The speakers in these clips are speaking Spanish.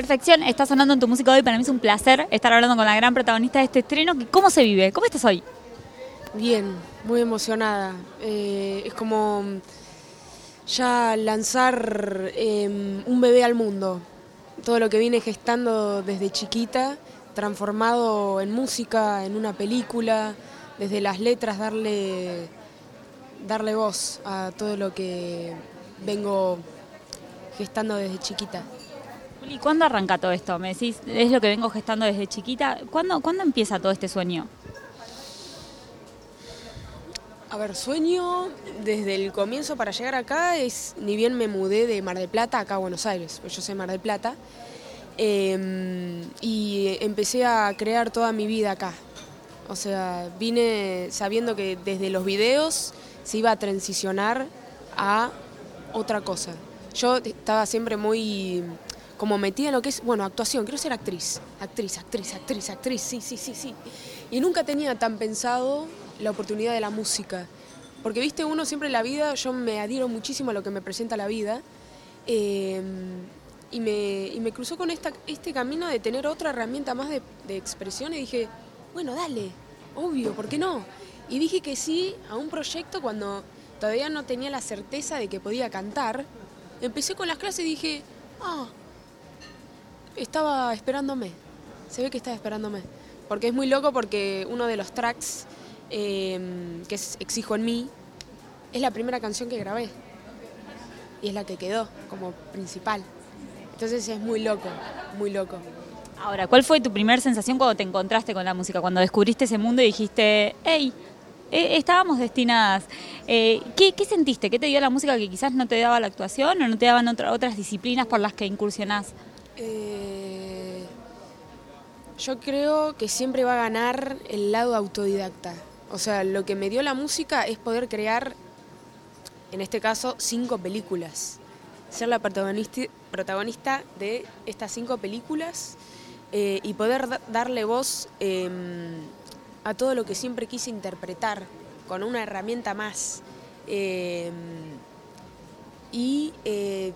Perfección está sonando en tu música hoy. Para mí es un placer estar hablando con la gran protagonista de este estreno. ¿Cómo se vive? ¿Cómo estás hoy? Bien, muy emocionada. Eh, es como ya lanzar em, un bebé al mundo. Todo lo que viene gestando desde chiquita, transformado en música, en una película, desde las letras darle, darle voz a todo lo que vengo gestando desde chiquita. ¿Y cuándo arranca todo esto? Me decís, es lo que vengo gestando desde chiquita. ¿Cuándo, ¿cuándo empieza todo este sueño? A ver, sueño desde el comienzo para llegar acá es, ni bien me mudé de Mar del Plata acá a Buenos Aires, pues yo soy Mar del Plata, em, y empecé a crear toda mi vida acá. O sea, vine sabiendo que desde los videos se iba a transicionar a otra cosa. Yo estaba siempre muy como metida en lo que es, bueno, actuación, quiero ser actriz, actriz, actriz, actriz, actriz, sí, sí, sí, sí. Y nunca tenía tan pensado la oportunidad de la música. Porque, viste, uno siempre en la vida, yo me adhiero muchísimo a lo que me presenta la vida, eh, y, me, y me cruzó con esta, este camino de tener otra herramienta más de, expresión y dije, bueno, dale, obvio, ¿por qué no? Y dije que sí a un proyecto cuando todavía no tenía la certeza de que podía cantar. Empecé con las clases y dije, ah, estaba esperándome. Se ve que estaba esperándome. Porque es muy loco porque uno de los tracks eh, que es Exijo en mí es la primera canción que grabé. Y es la que quedó como principal. Entonces es muy loco, muy loco. Ahora, ¿cuál fue tu primera sensación cuando te encontraste con la música? Cuando descubriste ese mundo y dijiste, hey, eh, estábamos destinadas. Eh, ¿qué, ¿qué, sentiste? ¿Qué te dio la música que quizás no te daba la actuación o no te daban otra, otras disciplinas por las que incursionás? Eh, yo creo que siempre va a ganar el lado autodidacta. O sea, lo que me dio la música es poder crear, en este caso, cinco películas. Ser la protagonista, de estas cinco películas eh, y poder da darle voz eh, a todo lo que siempre quise interpretar con una herramienta más. Eh, y eh,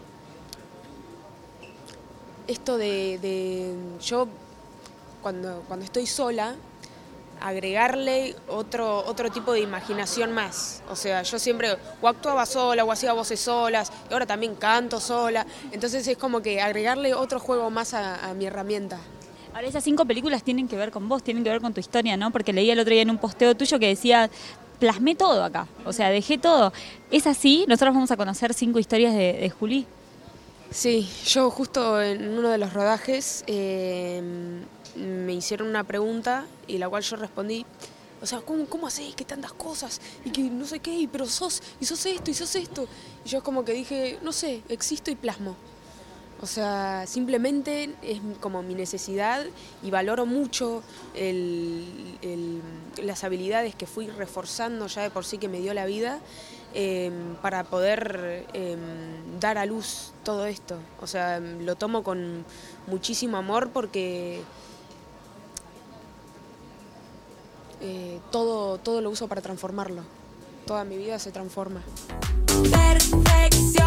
esto de, de, yo cuando, cuando estoy sola, agregarle otro, otro tipo de imaginación más. O sea, yo siempre o actuaba sola o hacía voces solas, y ahora también canto sola. Entonces es como que agregarle otro juego más a, mi herramienta. Ahora, esas cinco películas tienen que ver con vos, tienen que ver con tu historia, ¿no? Porque leí el otro día en un posteo tuyo que decía, plasmé todo acá, o sea, dejé todo. ¿Es así? Nosotros vamos a conocer cinco historias de, de Juli. Sí, yo justo en uno de los rodajes eh, me hicieron una pregunta y la cual yo respondí, o sea, ¿cómo, cómo haces que tantas cosas? Y que no sé qué, pero sos, y sos esto, y sos esto. Y yo como que dije, no sé, existo y plasmo. O sea, simplemente es como mi necesidad y valoro mucho las habilidades que fui reforzando ya de por sí que me dio la vida eh, para poder eh, dar a luz todo esto. O sea, lo tomo con muchísimo amor porque eh, todo, todo lo uso para transformarlo. Toda mi vida se transforma. Perfección.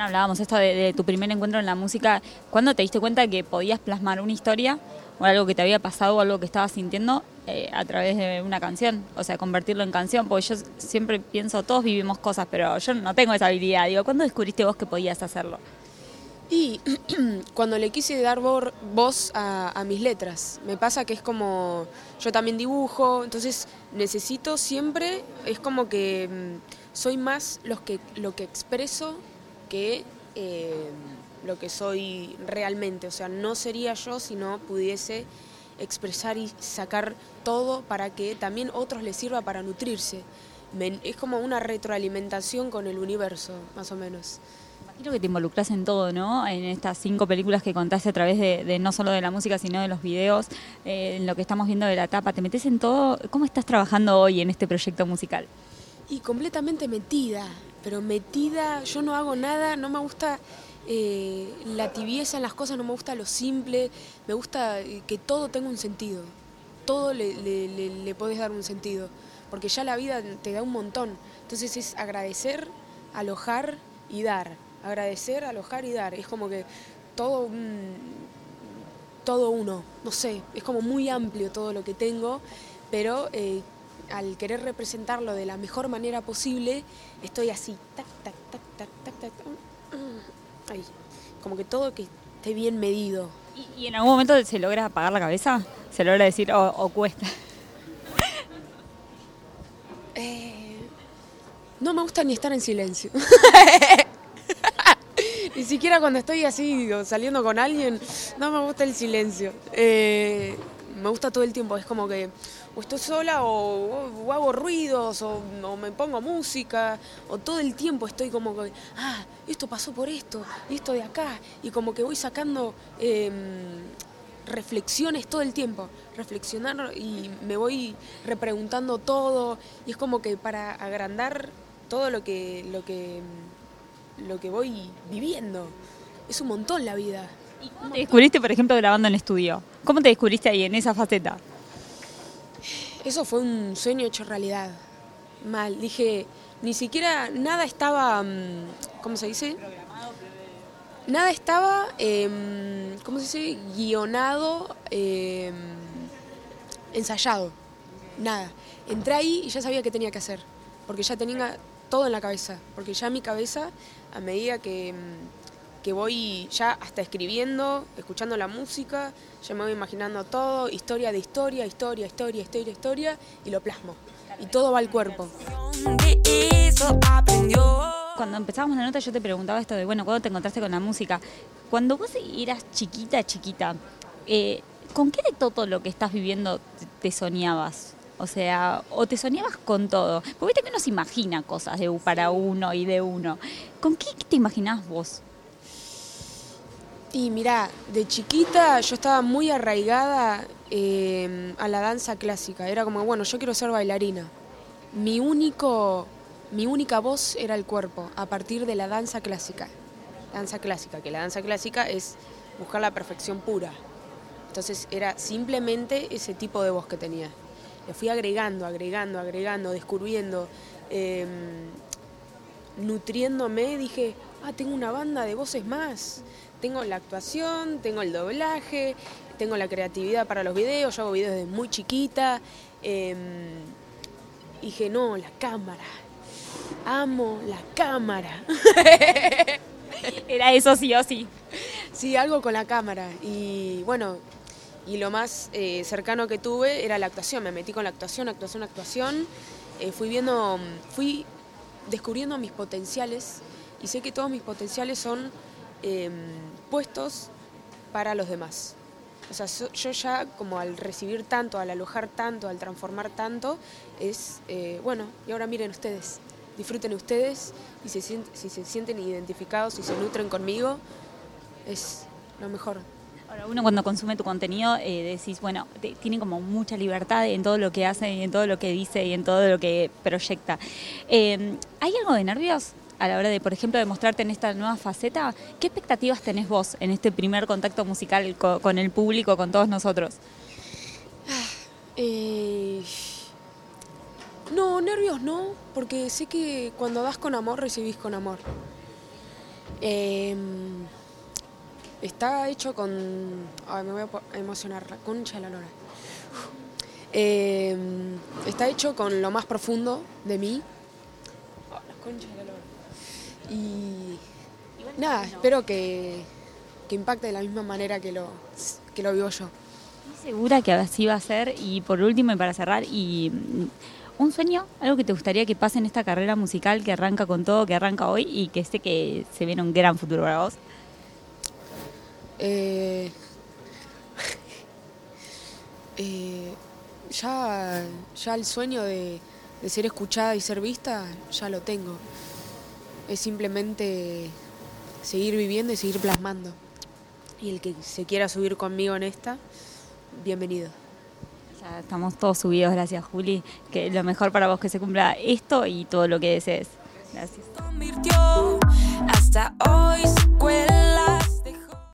Hablábamos esto de, de, tu primer encuentro en la música. ¿Cuándo te diste cuenta que podías plasmar una historia o algo que te había pasado o algo que estabas sintiendo eh, a través de una canción? O sea, convertirlo en canción. Porque yo siempre pienso, todos vivimos cosas, pero yo no tengo esa habilidad. Digo, ¿cuándo descubriste vos que podías hacerlo? Y cuando le quise dar voz a, a, mis letras, me pasa que es como, yo también dibujo, entonces necesito siempre, es como que mm, soy más los que, lo que expreso que eh, lo que soy realmente, o sea, no sería yo si no pudiese expresar y sacar todo para que también otros les sirva para nutrirse. Me, es como una retroalimentación con el universo, más o menos. Imagino que te involucras en todo, ¿no? En estas cinco películas que contaste a través de, de no solo de la música, sino de los videos, eh, en lo que estamos viendo de la tapa. ¿Te metes en todo? ¿Cómo estás trabajando hoy en este proyecto musical? Y completamente metida, pero metida, yo no hago nada, no me gusta eh, la tibieza en las cosas, no me gusta lo simple, me gusta eh, que todo tenga un sentido, todo le, le, podés dar un sentido, porque ya la vida te da un montón, entonces es agradecer, alojar y dar agradecer, alojar y dar. Es como que todo todo uno, no sé, es como muy amplio todo lo que tengo, pero eh, al querer representarlo de la mejor manera posible, estoy así, tac, tac, tac, tac, tac, tac, tac, ahí, como que todo que esté bien medido. ¿Y, y en algún momento se logra apagar la cabeza? ¿Se logra decir o, o cuesta? Eh, no me gusta ni estar en silencio. Ni siquiera cuando estoy así saliendo con alguien, no me gusta el silencio. Eh, me gusta todo el tiempo, es como que o estoy sola o, hago ruidos o, me pongo música o todo el tiempo estoy como que, ah, esto pasó por esto y esto de acá y como que voy sacando em, reflexiones todo el tiempo, reflexionar y me voy repreguntando todo y es como que para agrandar todo lo que, lo que, lo que voy viviendo. Es un montón la vida. ¿Y descubriste, por ejemplo, grabando en estudio? ¿Cómo te descubriste ahí, en esa faceta? Eso fue un sueño hecho realidad. Mal. Dije, ni siquiera nada estaba, mm, ¿cómo se dice? Nada estaba, em, ¿cómo se dice? Guionado, em, ensayado. Nada. Entré ahí y ya sabía qué tenía que hacer. Porque ya tenía todo en la cabeza. Porque ya mi cabeza, a medida que, mm, que voy ya hasta escribiendo, escuchando la música, ya me voy imaginando todo, historia de historia, historia, historia, historia, historia, y lo plasmo. Y todo va al cuerpo. Cuando empezábamos la nota yo te preguntaba esto de, bueno, ¿cuándo te encontraste con la música? Cuando vos eras chiquita, chiquita, eh, ¿con qué de todo lo que estás viviendo te- soñabas? O sea, o te soñabas con todo. Porque viste que uno se imagina cosas de para uno y de uno. ¿Con qué te imaginabas vos? Y mirá, de chiquita yo estaba muy arraigada eh, a la danza clásica. Era como, bueno, yo quiero ser bailarina. Mi único, mi única voz era el cuerpo, a partir de la danza clásica. Danza clásica, que la danza clásica es buscar la perfección pura. Entonces era simplemente ese tipo de voz que tenía. Le fui agregando, agregando, agregando, descubriendo, eh, nutriéndome, dije, ah, tengo una banda de voces más. Tengo la actuación, tengo el doblaje, tengo la creatividad para los videos, yo hago videos desde muy chiquita. eh, dije, no, la cámara. Amo la cámara. Era eso sí o sí. Sí, algo con la cámara. Y bueno, y lo más eh, cercano que tuve era la actuación. Me metí con la actuación, actuación, actuación. Eh, fui viendo, fui descubriendo mis potenciales y sé que todos mis potenciales son eh, puestos para los demás. O sea, yo ya como al recibir tanto, al alojar tanto, al transformar tanto, es, eh, bueno, y ahora miren ustedes, disfruten ustedes y se sient- si se sienten identificados y se nutren conmigo, es lo mejor. Ahora, uno cuando consume tu contenido eh, decís, bueno, te- tiene como mucha libertad en todo lo que hace y en todo lo que dice y en todo lo que proyecta. Eh, ¿Hay algo de nervios a la hora de, por ejemplo, de mostrarte en esta nueva faceta? ¿Qué expectativas tenés vos en este primer contacto musical co- con, el público, con todos nosotros? Eh, no, nervios no, porque sé que cuando das con amor recibís con amor. Eh, está hecho con... Ay, me voy a emocionar, la concha de la lora. Eh, está hecho con lo más profundo de mí. Ah, la de la lora. Y nada, espero que, que impacte de la misma manera que lo, que lo vivo yo. Estoy segura que así va a ser. Y por último, y para cerrar, y mm, un sueño, algo que te gustaría que pase en esta carrera musical que arranca con todo, que arranca hoy y que sé que se viene un gran futuro para vos. Eh, eh, ya, ya el sueño de, de ser escuchada y ser vista, ya lo tengo. Es simplemente seguir viviendo y seguir plasmando. Y el que se quiera subir conmigo en esta, bienvenido. Ya estamos todos subidos, gracias Juli. Que lo mejor para vos que se cumpla esto y todo lo que desees. Gracias. convirtió hasta hoy se cuela